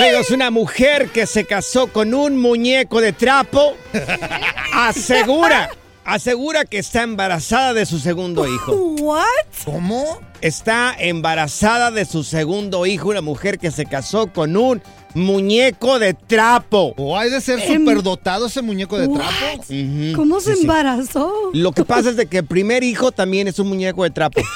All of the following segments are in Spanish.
Amigos, una mujer que se casó con un muñeco de trapo asegura, asegura que está embarazada de su segundo hijo. What? ¿Cómo? Está embarazada de su segundo hijo, una mujer que se casó con un muñeco de trapo. ¿O hay de ser Em- superdotado ese muñeco de trapo? ¿Cómo se sí, sí. embarazó? Lo que pasa es de que el primer hijo también es un muñeco de trapo.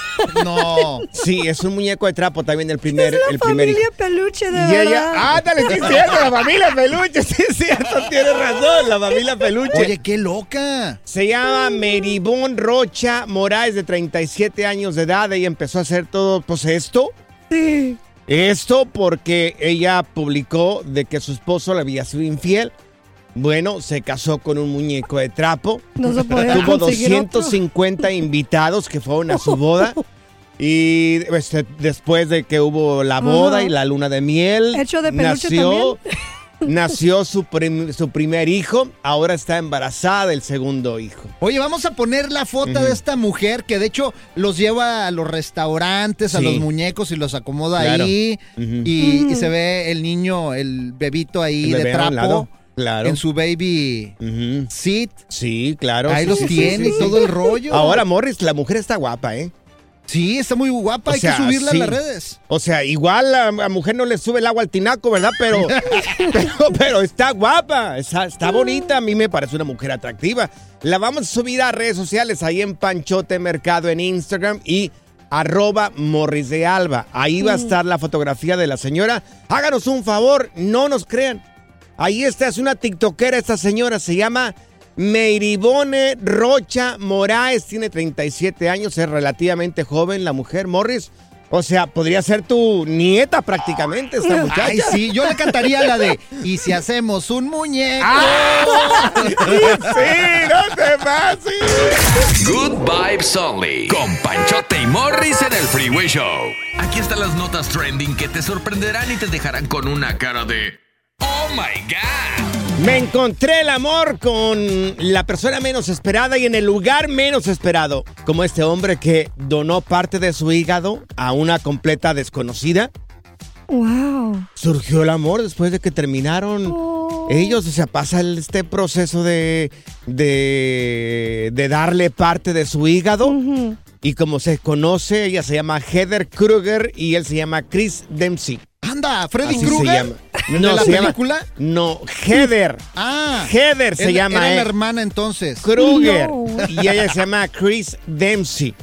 No. Sí, es un muñeco de trapo también el primer, es la el primer hijo. familia peluche, de Y verdad. ella, ándale, sí es cierto, la familia peluche, sí es cierto, tiene razón, la familia peluche. Oye, qué loca. Se llama Meribón Rocha Moraes, de 37 años de edad. Ella empezó a hacer todo, pues esto. Sí. Esto porque ella publicó de que su esposo le había sido infiel. Bueno, se casó con un muñeco de trapo. No se podía Tuvo conseguir otro. 250 invitados que fueron a su boda. Y este, después de que hubo la boda y la luna de miel, Hecho de nació, nació su, prim- su primer hijo. Ahora está embarazada del segundo hijo. Oye, vamos a poner la foto de esta mujer que de hecho los lleva a los restaurantes, a los muñecos y los acomoda Claro. ahí. Y, y se ve el niño, el bebito ahí El de trapo. lado, claro. En su baby seat. Sí, claro. Ahí sí, los sí, tiene sí, y sí. todo el rollo. Ahora, Morris, la mujer está guapa, ¿eh? Sí, está muy guapa. O Hay sea, que subirla sí. a las redes. O sea, igual a la mujer no le sube el agua al tinaco, ¿verdad? Pero, pero, pero está guapa, está, está bonita. A mí me parece una mujer atractiva. La vamos a subir a redes sociales ahí en Panchote Mercado en Instagram y arroba Morris de Alba. Ahí va a estar la fotografía de la señora. Háganos un favor, no nos crean. Ahí está, es una tiktokera esta señora, se llama Meiribone Rocha Moraes, tiene 37 años, es relativamente joven la mujer, Morris. O sea, podría ser tu nieta prácticamente esta muchacha. Ay, sí, yo le cantaría la de Y si hacemos un muñeco. ¡Ah! sí, no te pases. Good Vibes Only. Con Panchote y Morris en el Freeway Show. Aquí están las notas trending que te sorprenderán y te dejarán con una cara de. ¡Oh my God! Me encontré el amor con la persona menos esperada y en el lugar menos esperado. Como este hombre que donó parte de su hígado a una completa desconocida. Wow. Surgió el amor después de que terminaron Oh. ellos. O sea, pasa este proceso de, de, de darle parte de su hígado. Y como se conoce, ella se llama Heather Kruger y él se llama Chris Dempsey. Anda, Freddy Krueger. llama. No, ¿De la se llama- película? No, Heather. Ah. Heather se llama. Era la hermana entonces. Kruger. No. Y ella se llama Chris Dempsey.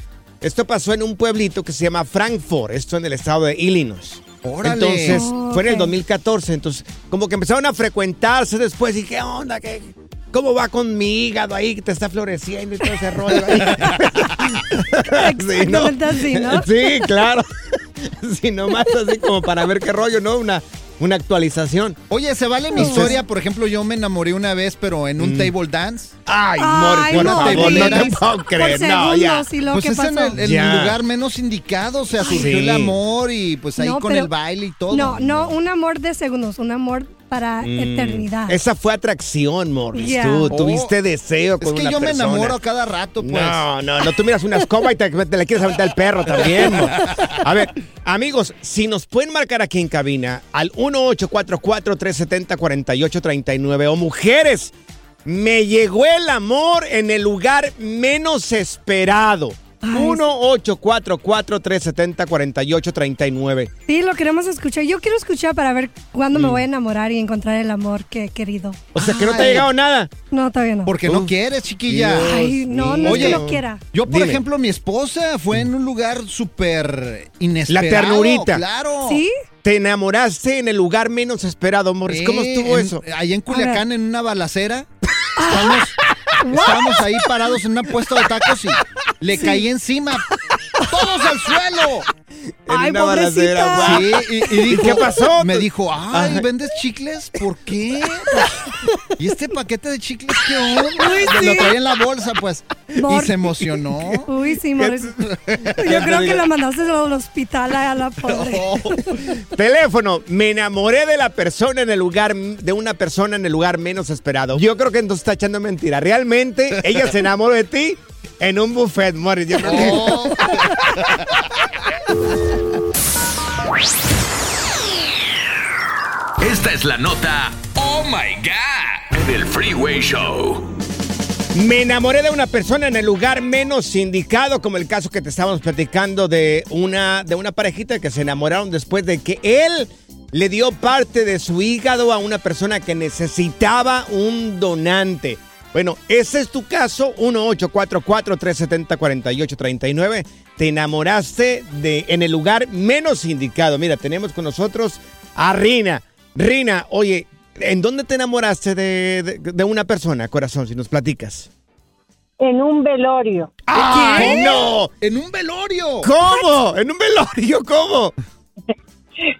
Esto pasó en un pueblito que se llama Frankfurt, esto en el estado de Illinois. Órale. Entonces, Oh, fue en el ok. 2014. Entonces, como que empezaron a frecuentarse después. ¿Y qué onda? ¿Qué, ¿Cómo va con mi hígado ahí que te está floreciendo y todo ese rollo? ahí? Sí, ¿no? Exactamente así, ¿no? Sí, claro. Sí, nomás así como para ver qué rollo, ¿no? Una, una actualización. Oye, ¿se vale mi Entonces- historia? Por ejemplo, yo me enamoré una vez, pero en Mm. un table dance. Ay, Ay, Mor, por no, favor, no te puedo creer. Por No, ya. segundos, y luego Pues qué es en pasó. el, el Ya. lugar menos indicado, o sea, surgió Sí. el amor y pues ahí No, con pero- el baile y todo. No, no, un amor de segundos, un amor para eternidad. Mm. Esa fue atracción, Morris. Ya. Tú Oh. tuviste deseo con Es que una yo me enamoro cada rato, pues. No, no, no, tú miras una escoba y te, te le quieres aventar el perro también. Mor. A ver, amigos, si nos pueden marcar aquí en cabina al 1844-370-4839 o mujeres, me llegó el amor en el lugar menos esperado. Ay, 1-844-370-4839. Sí, lo queremos escuchar. Yo quiero escuchar para ver cuándo Mm. me voy a enamorar y encontrar el amor que he querido. O sea, que no te ha llegado nada. No, todavía no. Porque no quieres, chiquilla. Dios. Ay, no, no es Oye, que no quiera. Yo, por Dime. ejemplo, mi esposa fue en un lugar súper inesperado. La ternurita. Claro. ¿Sí? Te enamoraste en el lugar menos esperado, Morris. ¿Cómo estuvo en- eso? Allá en A Culiacán, en una balacera. Estábamos, estábamos ahí parados en una puesta de tacos y le caí encima. ¡Todos al suelo! Ay, una balacera. Sí, y, y dijo, qué pasó? Me dijo, ay. ¿vendes chicles? ¿Por qué? Pues, ¿Y este paquete de chicles qué onda? Uy, Lo traía en la bolsa, pues. Mor- Y se emocionó. Uy, sí, Morris. Yo creo que la mandaste al hospital a la pobre. Teléfono, me enamoré de la persona en el lugar, de una persona en el lugar menos esperado. Yo creo que entonces está echando mentira. Realmente, ella se enamoró de ti en un buffet, Morris. Yo creo que- Oh, Esta es la nota Oh My God del Freeway Show. Me enamoré de una persona en el lugar menos indicado, como el caso que te estábamos platicando de una, de una parejita que se enamoraron después de que él le dio parte de su hígado a una persona que necesitaba un donante. Bueno, ese es tu caso, 1-844-370-4839. Te enamoraste de en el lugar menos indicado. Mira, tenemos con nosotros a Rina. Rina, oye, ¿en dónde te enamoraste de, de- de una persona, corazón, si nos platicas? en un velorio. ¡Ay, no! en un velorio. ¿Cómo? ¿En un velorio? ¿Cómo?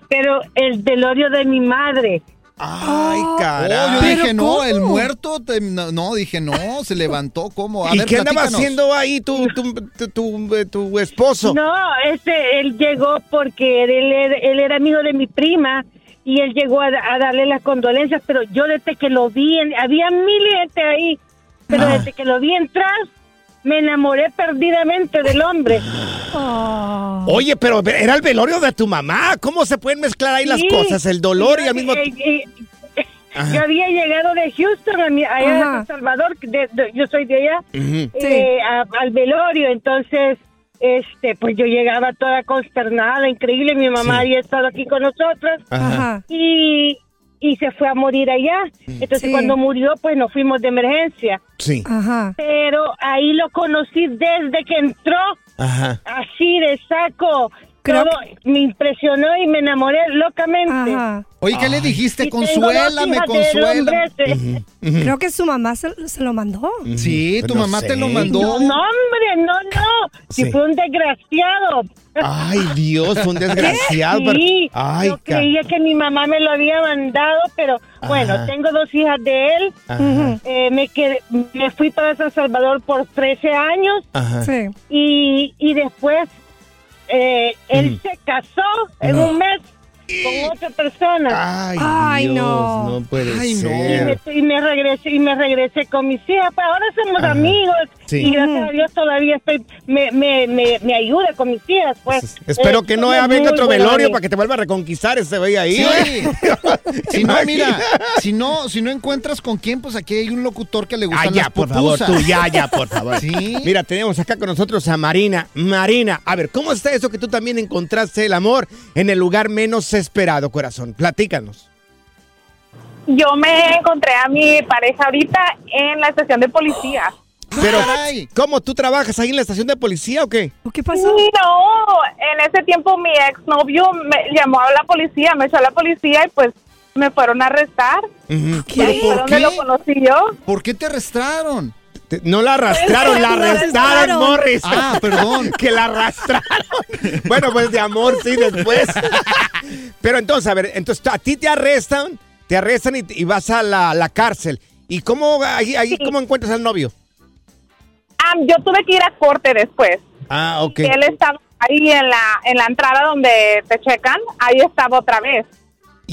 Pero el velorio de mi madre. ¡Ay, Oh, caray! yo dije, no, ¿cómo? el muerto, te- no, no, dije, no, se levantó, ¿cómo? A ¿Y ver, qué andaba haciendo ahí tu, tu, tu, tu- eh, tu esposo? No, este, él llegó porque él, era- él era amigo de mi prima y él llegó a, a darle las condolencias, pero yo desde que lo vi, en- había mil gente ahí, pero Ah. desde que lo vi entrar, me enamoré perdidamente del hombre. Oh. Oye, pero era el velorio de tu mamá. ¿Cómo se pueden mezclar ahí las cosas? El dolor y al mismo Ajá. yo había llegado de Houston, a mi- allá Ajá. de San Salvador, de- de- yo soy de allá, eh, a- al velorio, entonces, este, pues yo llegaba toda consternada, increíble, mi mamá Sí. había estado aquí con nosotros. Ajá. y, y se fue a morir allá, entonces Sí. cuando murió, pues nos fuimos de emergencia, Sí. Ajá. pero ahí lo conocí desde que entró, Ajá. así de saco, Creo todo me impresionó y me enamoré locamente. Ajá. Oye, ¿qué le dijiste? Y tengo dos Consuélame, hijas consuélame. Creo que su mamá se, se lo mandó. Sí, tu no mamá te lo mandó. No, no, hombre, no, no. Si Sí. fue un desgraciado. Ay, Dios, un desgraciado. pero- Sí, Ay, yo ca- creía que mi mamá me lo había mandado, pero bueno, Ajá. tengo dos hijas de él. Ajá. Eh, me, quedé- me fui para San Salvador por 13 años Ajá. Sí. y, y después eh, él se casó en un mes con otra persona. Ay, Ay, Dios, no. no puede Ay, no. Y ser. me, y me regresé y me regresé con mis hijas. Pues ahora somos Ajá. amigos Sí. y gracias a Dios todavía estoy me, me, me, me ayuda con mis hijas. Pues Espero Eh, que no venga otro velorio para que te vuelva a reconquistar ese güey ahí. Sí. güey. Si no, mira, si no, si no encuentras con quién, pues aquí hay un locutor que le Ah, gustan ya, las por favor, tú, ya, ya, por favor. Sí. Mira, tenemos acá con nosotros a Marina. Marina, a ver, ¿cómo está eso que tú también encontraste el amor en el lugar menos esperado, corazón? Platícanos. yo me encontré a mi pareja ahorita en la estación de policía. Pero, ¿cómo tú trabajas ahí en la estación de policía o qué? ¿Qué No, en ese tiempo mi exnovio me llamó a la policía, me echó a la policía y pues me fueron a arrestar. Y ahí fue donde lo conocí yo. ¿Por qué te arrestaron? Te- No la arrastraron, la arrestaron. Morris. Ah, perdón. que la arrastraron. bueno, pues de amor, sí, después. Pero entonces, a ver, entonces a ti te arrestan, te arrestan y, y vas a la, la cárcel. ¿Y cómo, ahí, ahí cómo encuentras al novio? Ah, yo tuve que ir a corte después. Ah, ok. Él estaba ahí en la, en la entrada donde te checan, ahí estaba otra vez.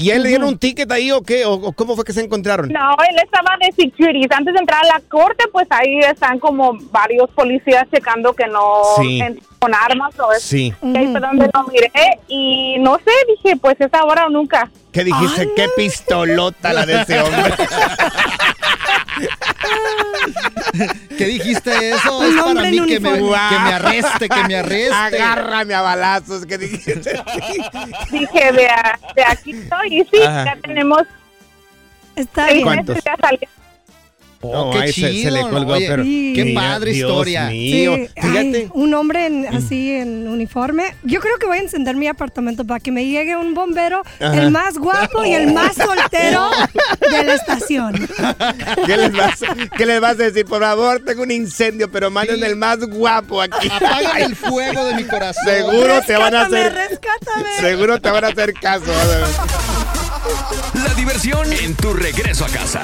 ¿Y él le dieron un ticket ahí o qué? ¿O, o cómo fue que se encontraron? No, él estaba de securities. Antes de entrar a la corte, pues ahí están como varios policías checando que no Sí. con armas o eso. Sí. Y ahí fue donde lo miré y no sé, dije, pues es ahora o nunca. ¿Qué dijiste? ¿Qué pistolota la de ese hombre? ¿Qué dijiste eso? Un Es para mí que me, que me arreste, que me arreste. Agárrame a balazos, ¿qué dijiste? Dije, de, a- de aquí estoy. Y sí, Ajá. ya tenemos Está bien. meses ya salió. Oh, No, qué ahí se- se chido. le colgó, oye, pero- Qué padre Dios historia. mío. Sí, Fíjate. ay, un hombre en- así en uniforme. Yo creo que voy a encender mi apartamento para que me llegue un bombero, Ajá. el más guapo y el más soltero de la estación. ¿Qué les, vas, qué les vas a decir? Por favor, tengo un incendio, pero manden el más guapo aquí. Apagan el fuego de mi corazón. Seguro te van a hacer. rescátame. Seguro te van a hacer caso. La diversión en tu regreso a casa.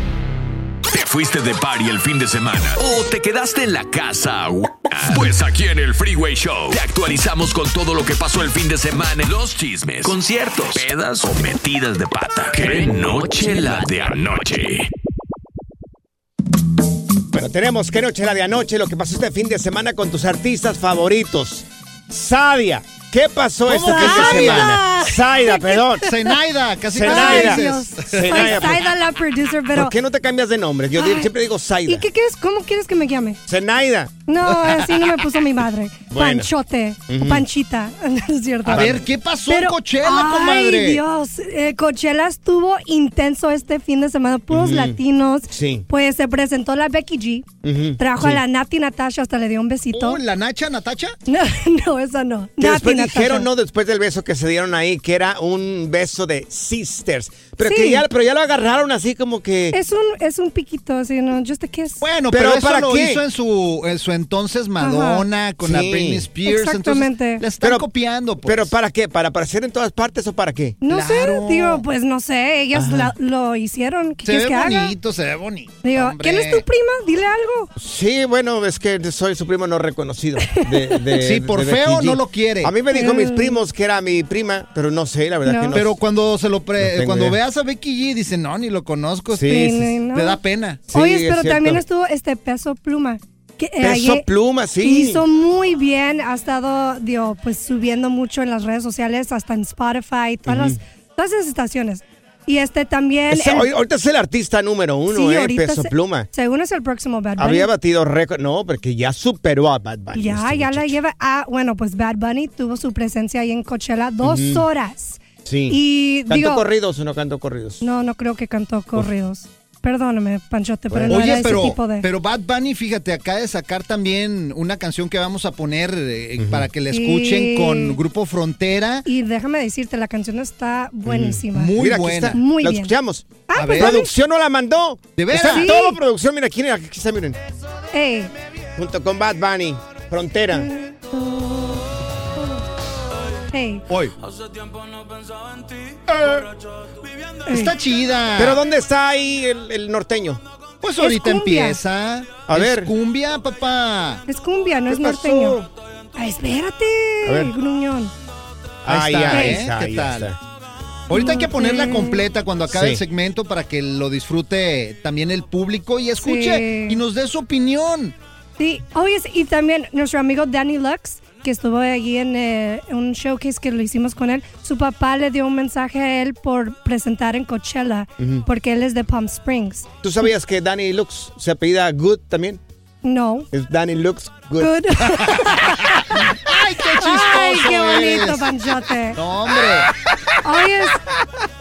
¿Te fuiste de party el fin de semana? ¿O te quedaste en la casa? Pues aquí en el Freeway Show te actualizamos con todo lo que pasó el fin de semana, los chismes, conciertos, pedas o metidas de pata. ¡Qué noche la de anoche! Bueno, tenemos que noche la de anoche, lo que pasó este fin de semana con tus artistas favoritos. Sadia, ¿qué pasó este ¿Cómo fin de Saida? semana? Saida, perdón. Zenaida, casi Zenaida. Ay, Dios. Soy Zenaida, ¿por- Saida, la producer, pero... ¿Por qué no te cambias de nombre? Yo Ay. siempre digo ¿Y Saida. qué quieres? ¿Cómo quieres que me llame? Zenaida. No, así no me puso mi madre. Bueno. Panchote, Ujú. Panchita, ¿no es cierto? A ver, ¿qué pasó en Coachella, ay, comadre? Dios, eh, Coachella estuvo intenso este fin de semana, puros latinos. Sí. Pues se presentó la Becky G, Ujú, trajo sí. a la Nati Natasha, hasta le dio un besito. Oh, ¿La Nacha, Natacha? No, no, esa no. Que Nati después Natasha. dijeron, ¿no? Después del beso que se dieron ahí, que era un beso de sisters. Pero, Sí. que ya, pero ya lo agarraron así como que... Es un, es un piquito, así, ¿no? Just a kiss. Bueno, ¿Pero pero, eso para lo qué? hizo en su, en su entonces Madonna, con la Sí. Britney Spears. Exactamente. Entonces, la están Pero- copiando. pues. ¿Pero para qué? ¿Para aparecer en todas partes o para qué? No Claro. sé, digo, pues no sé, ellas la- lo hicieron. ¿Qué se ve que haga? bonito, se ve bonito. Digo, hombre. ¿quién es tu prima? Dile algo. Sí, bueno, es que soy su primo no reconocido. de- de- Sí, por de feo no lo quiere. A mí me dijo Mm. mis primos que era mi prima, pero no sé, la verdad No. que no. Pero cuando se lo pre- No tengo cuando idea. veas a Becky G, dice, no, ni lo conozco. Sí, te- sí, sí. no. Te da pena. Sí, Oye, pero también estuvo este peso pluma. Que, Peso Pluma, sí. Hizo muy bien, ha estado, digo, pues subiendo mucho en las redes sociales, hasta en Spotify, todas, las, todas esas estaciones. Y este también... El- hoy- ahorita es el artista número uno, sí, eh, Peso se- Pluma. Según es el próximo Bad Bunny. Había batido récord. No, porque ya superó a Bad Bunny. Ya, este ya la lleva. Ah, bueno, pues Bad Bunny tuvo su presencia ahí en Coachella dos horas. Sí. Y ¿Cantó digo, corridos o no cantó corridos? no, no creo que cantó corridos. Perdóname, Panchote, pero no Oye, era ese pero, tipo de. pero Bad Bunny, fíjate, acaba de sacar también una canción que vamos a poner eh, para que la escuchen con Grupo Frontera. Y déjame decirte, la canción está buenísima. Muy Mira, aquí buena. está. Muy la bien. escuchamos. Ah, A pues. Producción no la mandó. ¿De veras? Está Sí. todo producción. Mira, aquí, aquí está, miren. Ey, Junto con Bad Bunny. Frontera. Hoy. Está chida. Pero ¿dónde está ahí el, el norteño? Pues Es ahorita cumbia. empieza. A Es ver. cumbia, papá. es cumbia, no ¿Qué es pasó? norteño. Ah, espérate, A ver. gruñón. Ahí Ahí, está, ahí ¿eh? está, ¿Qué ahí tal? está. Ahorita hay que ponerla completa cuando acabe Sí. el segmento para que lo disfrute también el público y escuche Sí. y nos dé su opinión. Sí, oye, y también nuestro amigo Danny Lux, que estuvo allí en eh, un showcase que lo hicimos con él, su papá le dio un mensaje a él por presentar en Coachella, porque él es de Palm Springs. ¿Tú sabías que Danny Lux se apellida Good también? No. Es Danny Lux Good. Good. ¡Ay, qué chistoso Ay, qué bonito! Panchote. No, hombre. Oye,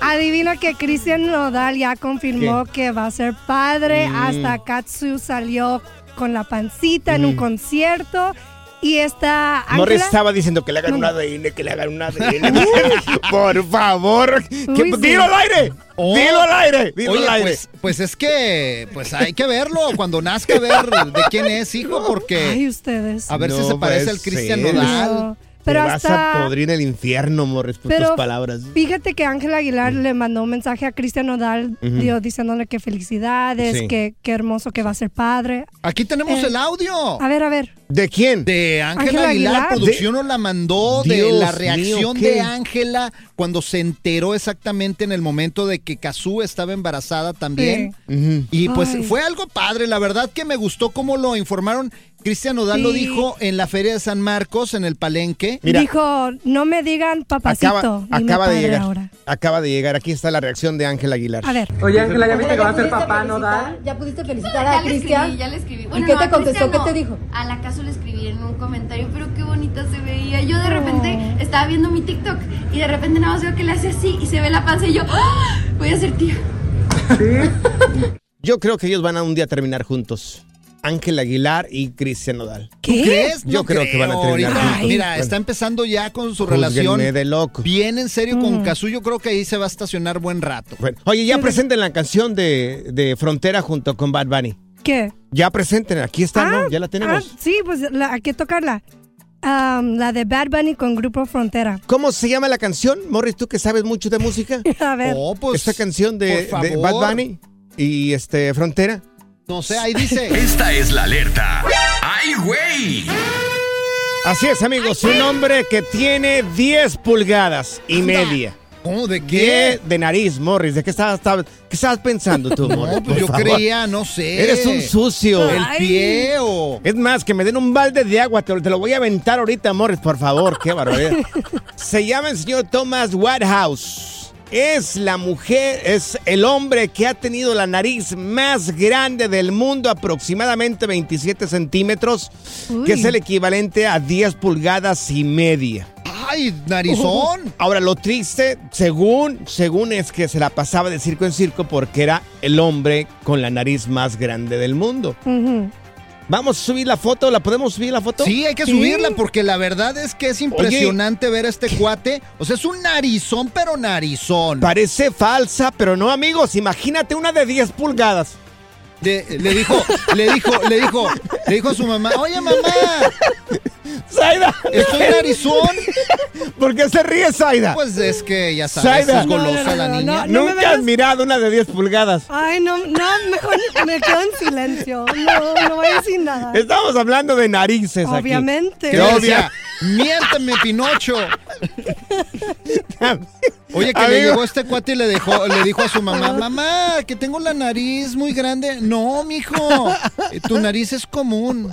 adivina que Cristian Nodal ya confirmó que va a ser padre. Mm. Hasta Katsu salió con la pancita en un concierto. Y esta Morris Ángela- estaba diciendo que le hagan No. un ADN, que le hagan un ADN. Por favor. que- Uy, sí. Dilo al aire. Oh. Dilo al aire. Dilo Oye, al aire. pues, pues es que pues hay que verlo cuando nazca ver de quién es hijo porque Ay, ustedes. a ver si se parece al Cristian. Nodal. No, Pero Te vas hasta. a podrir en el infierno, Morris, por Pero tus palabras. fíjate que Ángela Aguilar le mandó un mensaje a Cristian Nodal dio- diciéndole que felicidades, Sí. que, que hermoso que va a ser padre. Aquí tenemos Eh, el audio. A ver, a ver. ¿De quién? De Ángela Aguilar, Aguilar. producción nos la mandó de Dios la reacción de Ángela cuando se enteró exactamente en el momento de que Kazú estaba embarazada también. Y pues Ay. fue algo padre, la verdad que me gustó cómo lo informaron. Cristian Nodal lo Sí. dijo en la Feria de San Marcos, en el Palenque. Mira. Dijo, no me digan papacito. Acaba, de llegar. ahora. Acaba de llegar. Aquí está la reacción de Ángela Aguilar. A ver. Oye, Ángela, ¿ya viste que va a ser papá, no da? ¿Ya pudiste felicitar Ya a le Cristian? escribí, ya le escribí. ¿Y Bueno, qué no, te contestó? ¿Qué te dijo? A la caso le escribí en un comentario, pero qué bonita se veía. Yo de repente estaba viendo mi TikTok y de repente nada más veo que le hace así y se ve la panza y yo, ¡Ah! voy a ser tía. Yo creo que ellos van a un día terminar juntos. Ángela Aguilar y Cristian Nodal. ¿Tú crees? Yo No creo que van a terminar juntos. Mira, Bueno. está empezando ya con su Júzguenme relación de loco. bien en serio Mm. con Kazú. Yo creo que ahí se va a estacionar buen rato. Bueno, oye, ya presenten la canción de, de Frontera junto con Bad Bunny. ¿Qué? Ya presenten, aquí está, ¿no? Ya la tenemos. Ah, sí, pues la, hay que tocarla. La de Bad Bunny con Grupo Frontera. ¿Cómo se llama la canción? Morris, tú que sabes mucho de música. A ver. Oh, pues, Esta canción de, de. Bad Bunny y este Frontera. No sé, ahí dice. Esta es la alerta. ¡Ay, güey! Así es, amigos. Un hombre que tiene 10 pulgadas y media. ¿Cómo? ¿De ¿Qué? De nariz, Morris. ¿De qué estabas, estabas- qué estabas pensando tú, Morris? No, pues Por yo favor. creía, no sé. Eres un sucio. El pie o. Es más, que me den un balde de agua, te, lo- te lo voy a aventar ahorita, Morris, por favor, qué barbaridad. Se llama el señor Thomas Whitehouse. Es la mujer, es el hombre que ha tenido la nariz más grande del mundo, aproximadamente 27 centímetros, Uy. que es el equivalente a 10 pulgadas y media. ¡Ay, narizón! Ahora, lo triste, según, según es que se la pasaba de circo en circo porque era el hombre con la nariz más grande del mundo. Vamos a subir la foto, ¿la podemos subir la foto? Sí, hay que Sí. subirla porque la verdad es que es impresionante ver a este cuate. O sea, es un narizón, pero narizón. Parece falsa, pero no, amigos. Imagínate una de 10 pulgadas. Le dijo, le dijo, le dijo, le dijo a su mamá, oye mamá, Zaida, estoy narizón. ¿Por qué se ríe, Zaida? Pues es que ya sabes, Zaida. es golosa No, no, no, la niña. no, no me Nunca vengas- has mirado una de 10 pulgadas. Ay, no, no, mejor me quedo en silencio. No, no voy a decir nada. Estamos hablando de narices aquí. Obviamente. ¿Qué Qué le obvia. Pinocho. Oye, que le llegó este cuate y le dejó, le dijo a su mamá, mamá, que tengo la nariz muy grande. No, mijo, tu nariz es común.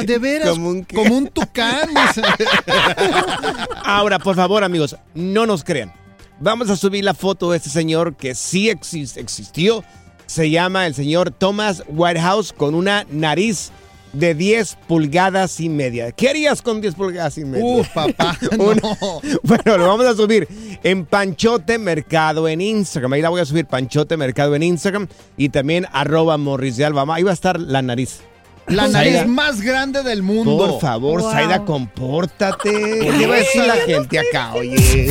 Ah, De veras, como un tucán. dice. Ahora, por favor, amigos, no nos crean. Vamos a subir la foto de este señor que sí exis- existió. Se llama el señor Thomas Whitehouse con una nariz de 10 pulgadas y media. ¿Qué harías con 10 pulgadas y media? Uh, papá, no. Bueno, lo vamos a subir en Panchote Mercado en Instagram. Ahí la voy a subir Panchote Mercado en Instagram y también arroba Morris de Alba. Ahí va a estar la nariz. La Zaida, nariz más grande del mundo. Por favor, Wow. Zaida, compórtate. ¿Qué va a decir la gente acá, oye?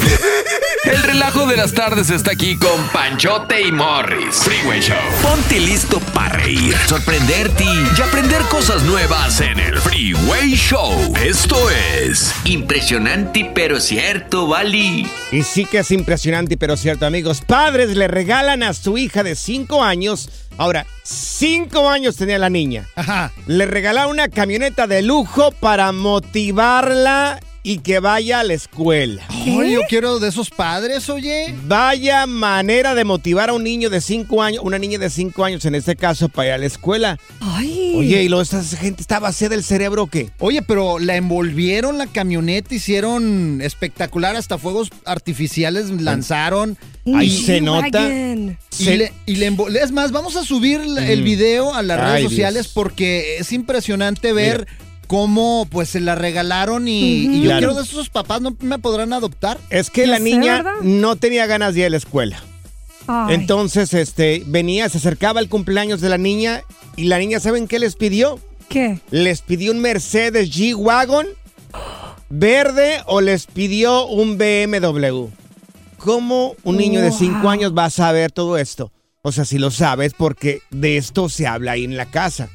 El relajo de las tardes está aquí con Panchote y Morris. Freeway Show. Ponte listo para reír, sorprenderte y aprender cosas nuevas en el Freeway Show. Esto es impresionante pero cierto, Bali. Y sí que es impresionante, pero cierto, amigos. Padres le regalan a su hija de 5 años. Ahora, 5 años tenía la niña. Ajá. Le regalaron una camioneta de lujo para motivarla y que vaya a la escuela. Ay, yo quiero de esos padres, oye. Vaya manera de motivar a un niño de 5 años, una niña de 5 años en este caso, para ir a la escuela. Ay. Oye, ¿y lo, esta gente está vacía del cerebro o qué? Oye, pero la envolvieron la camioneta, hicieron espectacular, hasta fuegos artificiales lanzaron. Ahí Y- se nota. Y, Se- le, y le envo- es más, vamos a subir el video a las Ay, redes Dios. sociales porque es impresionante ver cómo pues se la regalaron y, yo Claro. quiero de esos papás, ¿no me podrán adoptar? Es que Ya la sé, niña ¿verdad? no tenía ganas de ir a la escuela. Ay. Entonces, este, venía, se acercaba el cumpleaños de la niña y la niña, ¿saben qué les pidió? ¿Qué? ¿Les pidió un Mercedes G-Wagon verde o les pidió un BMW? ¿Cómo un niño de 5 Wow. años va a saber todo esto? O sea, si lo sabes, porque de esto se habla ahí en la casa.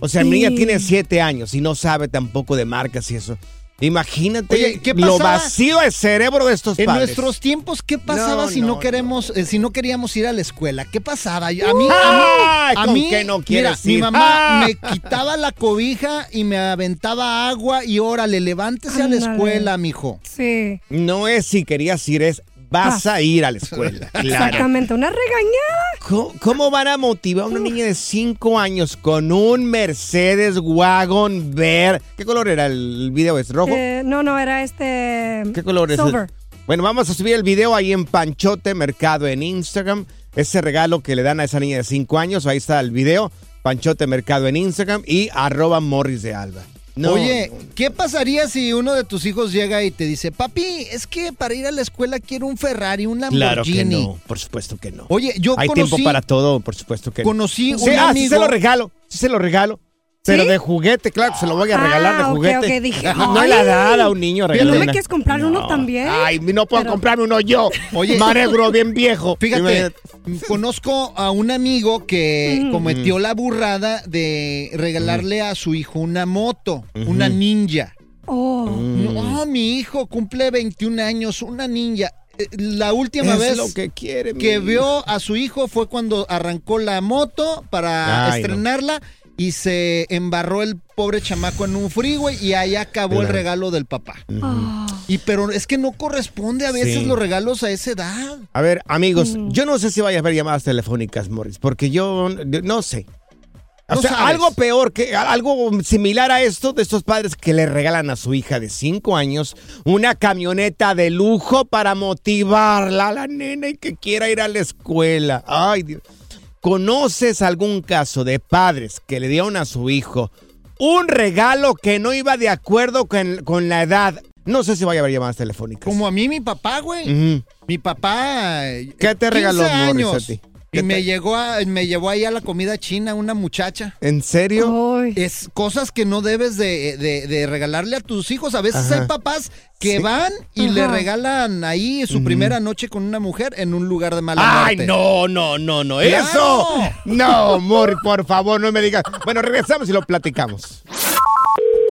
O sea, mi niña tiene 7 años y no sabe tampoco de marcas y eso. Imagínate Oye, ¿qué lo vacío de cerebro de estos En padres. nuestros tiempos, ¿qué pasaba No, si no, no, queremos, eh, si no queríamos ir a la escuela? ¿Qué pasaba? Yo- A mí, a mí, a ¿con mí, qué no mira, quieres mi ir? mamá Ah. me quitaba la cobija y me aventaba agua y órale, levántese a la Ándale. escuela, mijo. Sí. No es si querías ir, es vas a ir a la escuela. Claro. Exactamente. Una regañada. ¿Cómo, cómo van a motivar a una niña de 5 años con un Mercedes Wagon verde? ¿Qué color era el video? ¿Es rojo? Eh, no, no, era este. ¿Qué color es? Silver. Bueno, vamos a subir el video ahí en Panchote Mercado en Instagram. Ese regalo que le dan a esa niña de 5 años. Ahí está el video. Panchote Mercado en Instagram y arroba Morris de Alba. No, Oye, no. ¿qué pasaría si uno de tus hijos llega y te dice, papi, es que para ir a la escuela quiero un Ferrari, un Claro que Lamborghini? no, por supuesto que no. Oye, yo Hay conocí, tiempo para todo, por supuesto que no. conocí un Sí, ah, sí amigo. se lo regalo, sí se lo regalo. Pero de juguete, claro, se lo voy a regalar de Ah, ok, juguete. ok, dije, no, no es la ay. edad a un niño ¿No regalarle me quieres comprar uno No. también? Ay, no puedo Pero- comprarme uno yo. Oye. Manegro bien viejo. Fíjate, Imagínate. conozco a un amigo que Mm. cometió la burrada de regalarle a su hijo una moto, una ninja. Oh. No, mi hijo cumple 21 años, una ninja. Eh, La última Es vez lo que quiere, mi que hijo. vio a su hijo fue cuando arrancó la moto para Ay, no. estrenarla y se embarró el pobre chamaco en un freeway y ahí acabó el regalo del papá. Y pero es que no corresponde a veces Sí. los regalos a esa edad. A ver, amigos, Mm. yo no sé si vaya a haber llamadas telefónicas, Morris, porque yo yo no sé. O No sea, sabes. algo peor que algo similar a esto de estos padres que le regalan a su hija de 5 años una camioneta de lujo para motivarla a la nena y que quiera ir a la escuela. Ay, Dios. ¿Conoces algún caso de padres que le dieron a su hijo un regalo que no iba de acuerdo con, con la edad? No sé si vaya a haber llamadas telefónicas. Como a mí mi papá, güey. Mi papá. eh, ¿Qué te 15 regaló, Morris, años, a ti? Y ¿Qué me llegó a, me llevó ahí a la comida china una muchacha. ¿En serio? Ay. Es cosas que no debes de, de- de regalarle a tus hijos. A veces Ajá. hay papás que Sí. van y le regalan ahí su primera noche con una mujer en un lugar de mala Ay, muerte. no, no, no, no. ¡Claro! ¡Eso! No, Morris, por favor, no me digas. Bueno, regresamos y lo platicamos.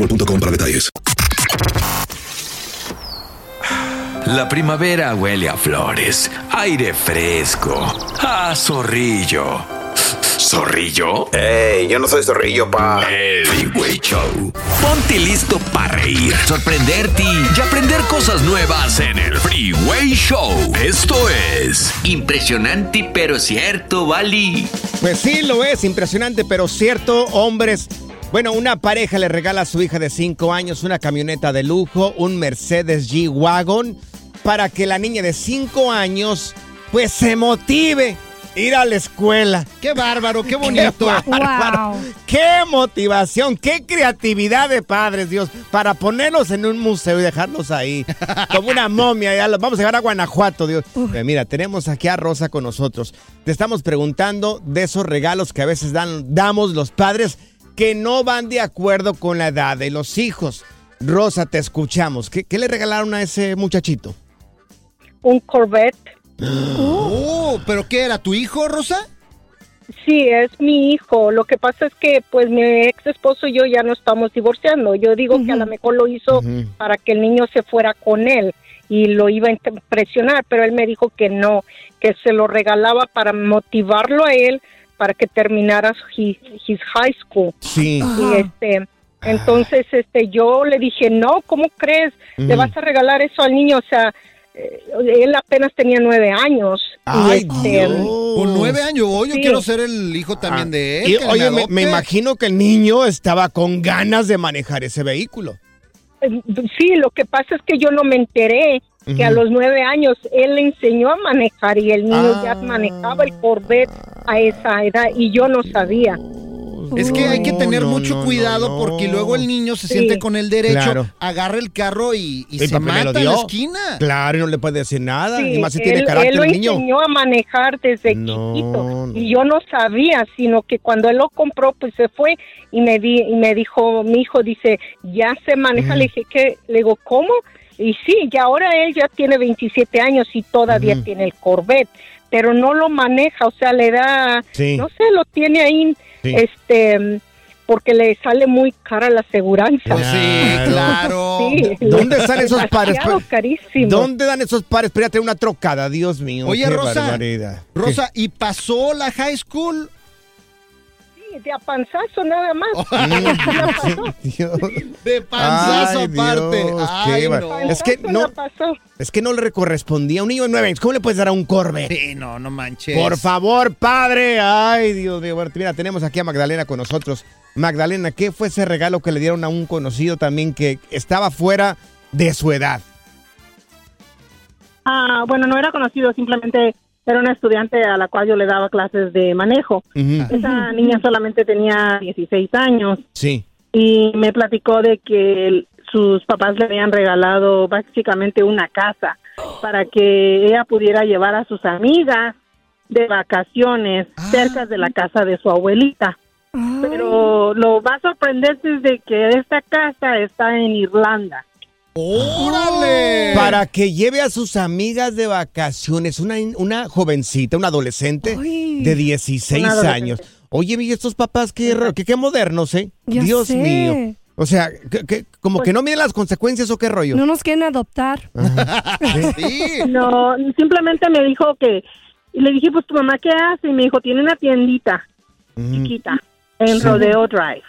boostmobile.com para detalles. La primavera huele a flores, aire fresco, a zorrillo. ¿Zorrillo? ¡Ey! Yo no soy zorrillo, pa. El Freeway Show. Ponte listo para reír, sorprenderte y aprender cosas nuevas en el Freeway Show. Esto es impresionante pero cierto, Bali. Pues sí, lo es, impresionante, pero cierto, hombres. Bueno, una pareja le regala a su hija de 5 años una camioneta de lujo, un Mercedes G-Wagon, para que la niña de 5 años pues se motive a ir a la escuela. Qué bárbaro, qué bonito. Qué, bárbaro. qué motivación, qué creatividad de padres, Dios, para ponerlos en un museo y dejarlos ahí como una momia. Ya los vamos a llevar a Guanajuato, Dios. Mira, tenemos aquí a Rosa con nosotros. Te estamos preguntando de esos regalos que a veces dan, damos los padres que no van de acuerdo con la edad de los hijos. Rosa, te escuchamos. ¿Qué, qué le regalaron a ese muchachito? Un Corvette. Oh, ¿Pero qué era tu hijo, Rosa? Sí, es mi hijo. Lo que pasa es que, pues, mi ex esposo y yo ya no estamos divorciando. Yo digo que a lo mejor lo hizo para que el niño se fuera con él y lo iba a impresionar, pero él me dijo que no, que se lo regalaba para motivarlo a él para que terminara his, his high school. Sí. Y este, entonces, este, yo le dije, no, ¿cómo crees? ¿Le vas a regalar eso al niño? O sea, eh, él apenas tenía nueve años. Ay, y este, Con nueve años, oh, yo Sí. quiero ser el hijo también de él. Y, oye, me imagino que el niño estaba con ganas de manejar ese vehículo. Eh, Sí, lo que pasa es que yo no me enteré que a los nueve años él le enseñó a manejar y el niño ya manejaba el Corvette a esa edad y yo no sabía. Es que hay que tener mucho cuidado porque luego el niño se siente con el derecho, Claro. agarra el carro y, y ¿Y se qué mata en la esquina. Claro, y no le puede decir nada. Sí, y más si él, tiene él carácter lo el niño. enseñó a manejar desde chiquito. y yo no sabía, sino que cuando él lo compró, pues se fue y me di, y me dijo, mi hijo dice, ya se maneja, le dije que, le digo, ¿cómo? Y sí, ya ahora él ya tiene 27 años y todavía tiene el Corvette, pero no lo maneja, o sea, le da, Sí. no sé, lo tiene ahí, Sí. este, porque le sale muy cara la aseguranza. Sí, claro. Sí, ¿Dónde están esos pares? demasiado carísimo. ¿Dónde dan esos pares tener una trocada? Dios mío. Oye, qué Rosa, barbaridad. Rosa, ¿y pasó la high school? De a panzazo nada más. De panzazo Ay, aparte. Dios, Ay, qué bar- no. Es que no, es que no le correspondía a un niño de nueve años. ¿Cómo le puedes dar a un Corvette? Sí, no, no manches. Por favor, padre. Ay, Dios mío. Bueno, mira, tenemos aquí a Magdalena con nosotros. Magdalena, ¿qué fue ese regalo que le dieron a un conocido también que estaba fuera de su edad? Ah, bueno, no era conocido, simplemente era una estudiante a la cual yo le daba clases de manejo. Esa niña solamente tenía 16 años Sí. y me platicó de que sus papás le habían regalado básicamente una casa para que ella pudiera llevar a sus amigas de vacaciones cerca de la casa de su abuelita. Pero lo más sorprendente es de que esta casa está en Irlanda. ¡Órale! Para que lleve a sus amigas de vacaciones, una, una jovencita, una adolescente de 16 Una adolescente. años. Oye, y estos papás, qué, qué, qué modernos, ¿eh? Ya Dios sé. mío. O sea, que- que- como que no miden las consecuencias o qué rollo. No nos quieren adoptar. No, simplemente me dijo que, y le dije, pues tu mamá qué hace, y me dijo, tiene una tiendita chiquita en Sí. Rodeo Drive.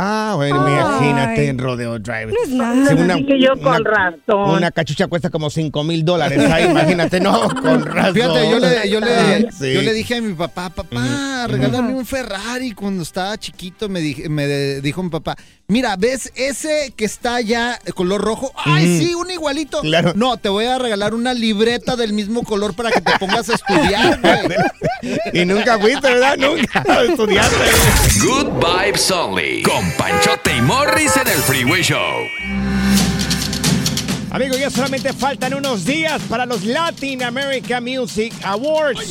Ah, bueno, Ay. imagínate en Rodeo Drive. No es nada. Así que yo con razón. Una cachucha cuesta como 5 mil dólares. Ahí, imagínate, no, con razón. Fíjate, yo le, yo, le, Ah, Sí. yo le dije a mi papá, papá, regálame un Ferrari. Cuando estaba chiquito me, dije- me de- dijo mi papá, mira, ¿ves ese que está ya color rojo? Ay, sí, un igualito. Claro. No, te voy a regalar una libreta del mismo color para que te pongas a estudiar, güey. Y nunca fuiste, ¿verdad? Nunca estudiaste. Good Vibes Only. Con Panchote y Morris en el Freeway Show. Amigos, ya solamente faltan unos días para los Latin American Music Awards.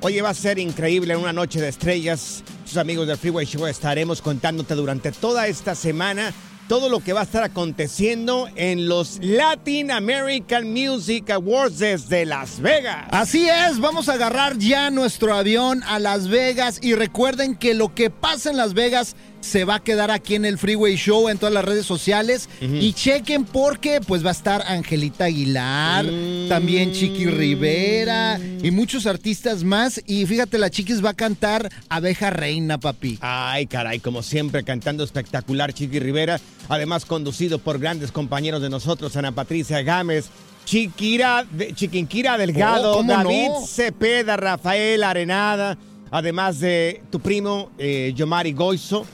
Oye, va a ser increíble una noche de estrellas. Sus amigos del Freeway Show estaremos contándote durante toda esta semana todo lo que va a estar aconteciendo en los Latin American Music Awards desde Las Vegas. Así es, vamos a agarrar ya nuestro avión a Las Vegas y recuerden que lo que pasa en Las Vegas se va a quedar aquí en el Freeway Show en todas las redes sociales. Y chequen porque pues va a estar Angelita Aguilar, también Chiqui Rivera y muchos artistas más. Y fíjate la Chiquis va a cantar Abeja Reina, papi. Ay, caray, como siempre, cantando espectacular Chiqui Rivera, además conducido por grandes compañeros de nosotros, Ana Patricia Gámez, Chiquira, de- Chiquinquira Delgado, Oh, ¿cómo David no? Cepeda, Rafael Arenada, además de tu primo eh, Yomari Goizo,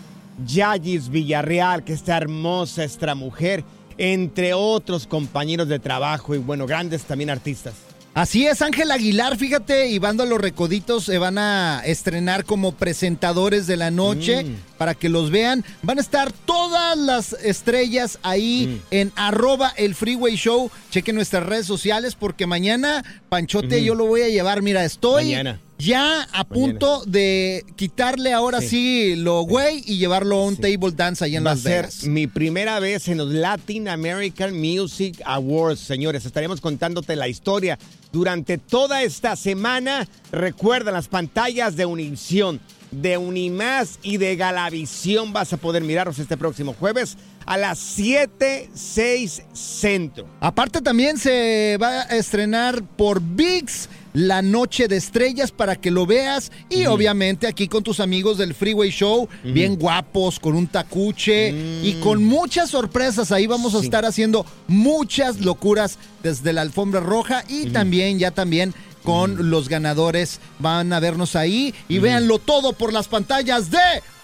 Yayis Villarreal, que esta hermosa extra mujer, entre otros compañeros de trabajo y bueno, grandes también artistas. Así es, Ángel Aguilar, fíjate, y Bando a los Recoditos se van a estrenar como presentadores de la noche Mm. para que los vean. Van a estar todas las estrellas ahí Mm. en arroba el Freeway Show. Chequen nuestras redes sociales porque mañana, Panchote, yo lo voy a llevar. Mira, estoy Mañana. Ya a punto de quitarle ahora sí, Sí. lo güey y llevarlo a un table dance ahí en Va a Las ser Vegas. mi primera vez en los Latin American Music Awards, señores. Estaremos contándote la historia durante toda esta semana. Recuerda las pantallas de Univisión, de Unimás y de Galavisión. Vas a poder mirarlos este próximo jueves a las 7, 6 centro. Aparte también se va a estrenar por VIX la noche de estrellas para que lo veas. Y obviamente aquí con tus amigos del Freeway Show, bien guapos, con un tacuche y con muchas sorpresas. Ahí vamos a Sí. estar haciendo muchas locuras desde la alfombra roja y también ya también con los ganadores van a vernos ahí. Y véanlo todo por las pantallas de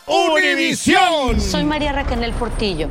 Univisión. Soy María Raquel Portillo.